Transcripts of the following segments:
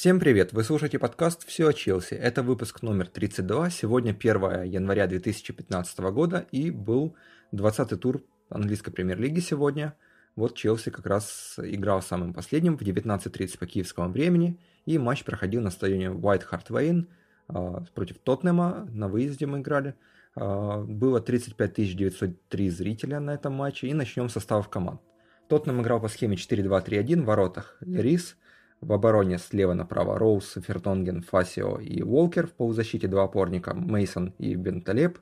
Всем привет! Вы слушаете подкаст «Все о Челси». Это выпуск номер 32. Сегодня 1 января 2015 года и был 20-й тур английской премьер-лиги сегодня. Вот Челси как раз играл самым последним в 19.30 по киевскому времени, и матч проходил на стадионе White Hart Lane против Тоттенема. На выезде мы играли. А, было 35 903 зрителя на этом матче, и начнем с составов команд. Тоттенхэм играл по схеме 4-2-3-1 в воротах Лерис, в обороне слева направо Роуз, Фертонген, Фасио и Уолкер, в полузащите два опорника Мейсон и Бенталеп,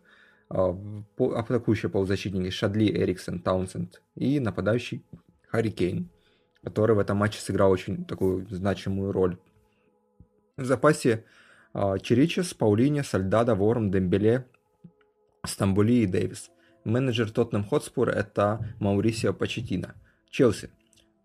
а, атакующие полузащитники Шадли, Эриксон, Таунсенд и нападающий Харри Кейн, который в этом матче сыграл очень такую значимую роль. В запасе а, Черичес, Паулини, Сальдада, Ворм, Дембеле, Стамбули и Дэвис. Менеджер Тоттенхэм Хотспур это Маурисио Почетина – Челси.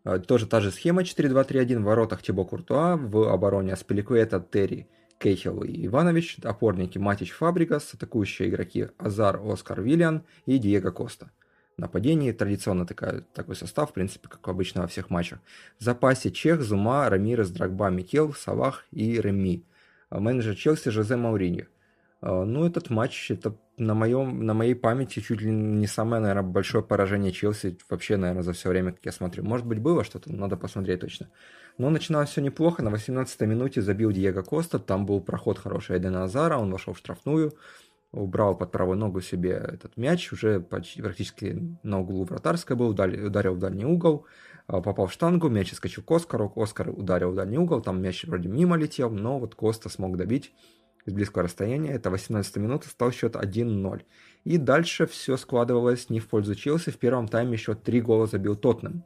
А, тоже та же схема 4-2-3-1 в воротах Тибо Куртуа, в обороне Аспиликуэта, Терри, Кейхел и Иванович, опорники Матич Фабригас, атакующие игроки Азар, Оскар Виллиан и Диего Коста. Нападении традиционно такая, такой состав, в принципе, как обычно во всех матчах. В запасе Чех, Зума, Рамирес, Драгба, Микел, Салах и Реми. А менеджер Челси Жозе Мауриньо. А, ну, этот матч, это на, моем, на моей памяти чуть ли не самое, наверное, большое поражение Челси вообще, наверное, за все время, как я смотрю. Может быть, было что-то, надо посмотреть точно. Но начиналось все неплохо. На 18-й минуте забил Диего Коста. Там был проход хороший Эдена Азара. Он вошел в штрафную. Убрал под правую ногу себе этот мяч. Уже почти, практически на углу вратарской был. Ударил, в дальний угол. А, попал в штангу. Мяч искочил к Оскару. Оскар ударил в дальний угол. Там мяч вроде мимо летел. Но вот Коста смог добить из близкого расстояния. Это 18 минута, стал счет 1-0. И дальше все складывалось не в пользу Челси. В первом тайме еще три гола забил Тоттенхэм.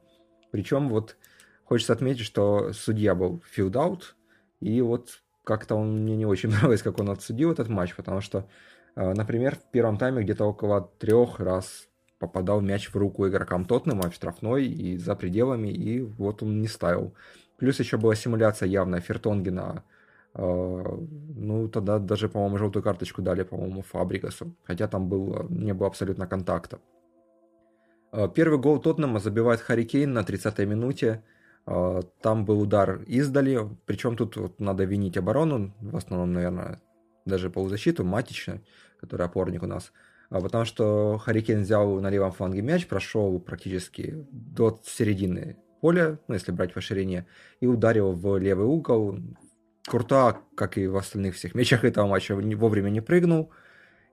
Причем вот хочется отметить, что судья был филдаут, и вот как-то он мне не очень нравилось, как он отсудил этот матч, потому что, э, например, в первом тайме где-то около трех раз попадал мяч в руку игрокам Тоттенхэма в штрафной и за пределами, и вот он не ставил. Плюс еще была симуляция явная Фертонгена а, ну, тогда даже, по-моему, желтую карточку дали, по-моему, Фабрикасу. Хотя там был, не было абсолютно контакта. А, первый гол Тоттенема забивает Харри Кейн на 30-й минуте. А, там был удар издали. Причем тут вот надо винить оборону, в основном, наверное, даже полузащиту, Матича, который опорник у нас. Потому что Харри Кейн взял на левом фланге мяч, прошел практически до середины поля, ну, если брать по ширине, и ударил в левый угол, Курта, как и в остальных всех мячах этого матча, вовремя не прыгнул.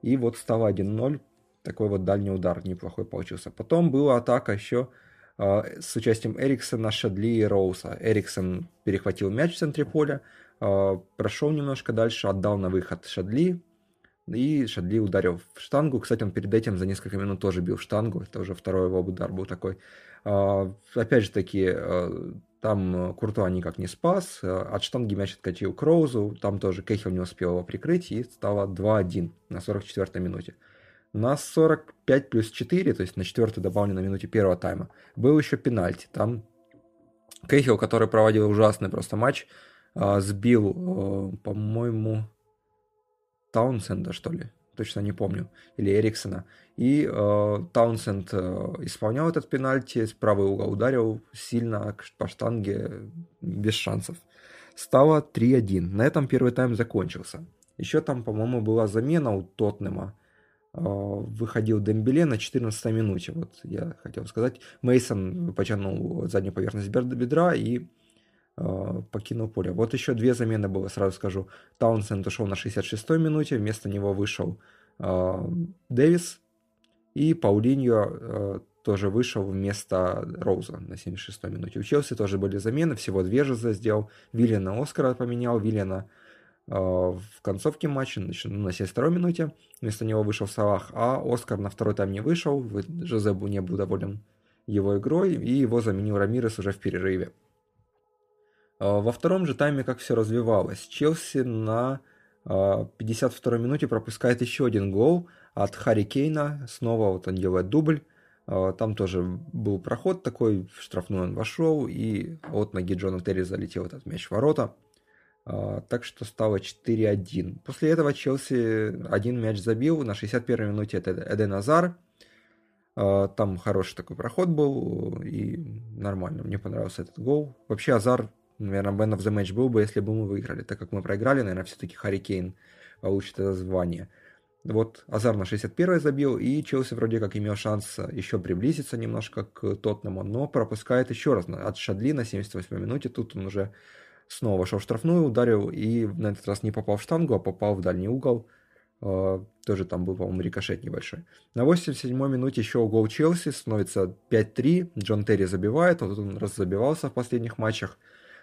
И вот стало 1-0. Такой вот дальний удар неплохой получился. Потом была атака еще э, с участием Эриксона, Шадли и Роуса. Эриксон перехватил мяч в центре поля, э, прошел немножко дальше, отдал на выход Шадли. И Шадли ударил в штангу. Кстати, он перед этим за несколько минут тоже бил штангу. Это уже второй его удар был такой. Э, опять же таки, там э, Куртуа никак не спас. Э, от штанги мяч откатил Кроузу. Там тоже Кехил не успел его прикрыть. И стало 2-1 на 44-й минуте. На 45 плюс 4, то есть на четвертую добавленной минуте первого тайма, был еще пенальти. Там Кехил, который проводил ужасный просто матч, э, сбил, по-моему, Таунсенда, что ли точно не помню, или Эриксона. И э, Таунсенд э, исполнял этот пенальти, с правый угол ударил сильно по штанге, без шансов. Стало 3-1. На этом первый тайм закончился. Еще там, по-моему, была замена у Тотнема. Э, выходил Дембеле на 14 минуте. Вот я хотел сказать. Мейсон потянул заднюю поверхность бедра и покинул поле. Вот еще две замены было, сразу скажу. Таунсенд ушел на 66-й минуте, вместо него вышел э, Дэвис, и Паулиньо э, тоже вышел вместо Роуза на 76-й минуте. У Челси тоже были замены, всего две же сделал. Виллиана Оскара поменял, Виллиана э, в концовке матча, значит, ну, на 72-й минуте, вместо него вышел Салах, а Оскар на второй тайм не вышел, Жозебу не был доволен его игрой, и его заменил Рамирес уже в перерыве. А, во втором же тайме как все развивалось. Челси на 52-й а, минуте пропускает еще один гол от Харри Кейна. Снова вот он делает дубль. А, там тоже был проход такой, в штрафную он вошел, и от ноги Джона Терри залетел этот мяч в ворота. Так что стало 4-1. После этого Челси один мяч забил. На 61-й минуте это Эден Азар. Там хороший такой проход был, и нормально. Мне понравился этот гол. Вообще Азар Наверное, Man of the Match был бы, если бы мы выиграли. Так как мы проиграли, наверное, все-таки Харри Кейн получит это звание. Вот Азар на 61 забил, и Челси вроде как имел шанс еще приблизиться немножко к Тотнему, но пропускает еще раз от Шадли на 78 минуте. Тут он уже снова вошел в штрафную, ударил и на этот раз не попал в штангу, а попал в дальний угол. Uh, тоже там был, по-моему, рикошет небольшой. На 87-й минуте еще гол Челси, становится 5-3. Джон Терри забивает, вот он раз забивался в последних матчах,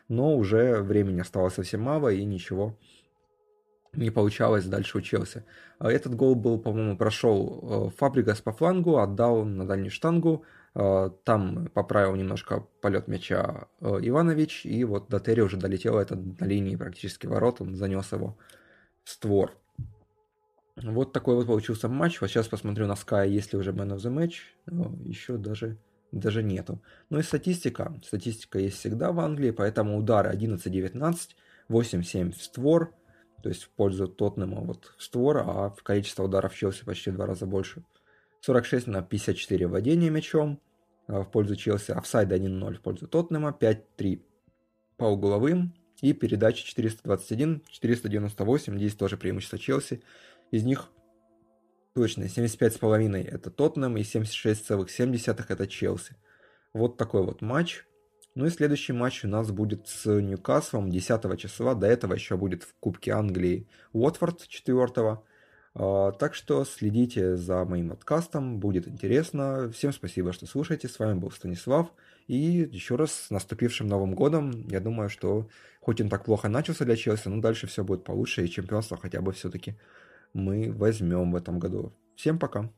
но уже времени оставалось совсем мало и ничего не получалось дальше у Челси. А этот гол был, по-моему, прошел э, Фабригас по флангу, отдал на дальнюю штангу, э, там поправил немножко полет мяча э, Иванович, и вот до Терри уже долетел это на линии практически ворот, он занес его в створ. Вот такой вот получился матч. Вот сейчас посмотрю на Sky, есть ли уже Man of the Match. Еще даже, даже нету. Ну и статистика. Статистика есть всегда в Англии, поэтому удары 11-19, 8-7 в створ, то есть в пользу Тоттенема вот в створ, а в количество ударов Челси почти в два раза больше. 46 на 54 владения мячом а, в пользу Челси, офсайд 1-0 в пользу Тоттенема, 5-3 по угловым и передачи 421, 498, здесь тоже преимущество Челси. Из них точно 75,5 это Тоттенем и 76,7 это Челси. Вот такой вот матч. Ну и следующий матч у нас будет с Ньюкаслом 10 числа. До этого еще будет в Кубке Англии Уотфорд 4 а, так что следите за моим подкастом, будет интересно. Всем спасибо, что слушаете. С вами был Станислав. И еще раз с наступившим Новым годом. Я думаю, что хоть он так плохо начался для Челси, но дальше все будет получше, и чемпионство хотя бы все-таки мы возьмем в этом году. Всем пока.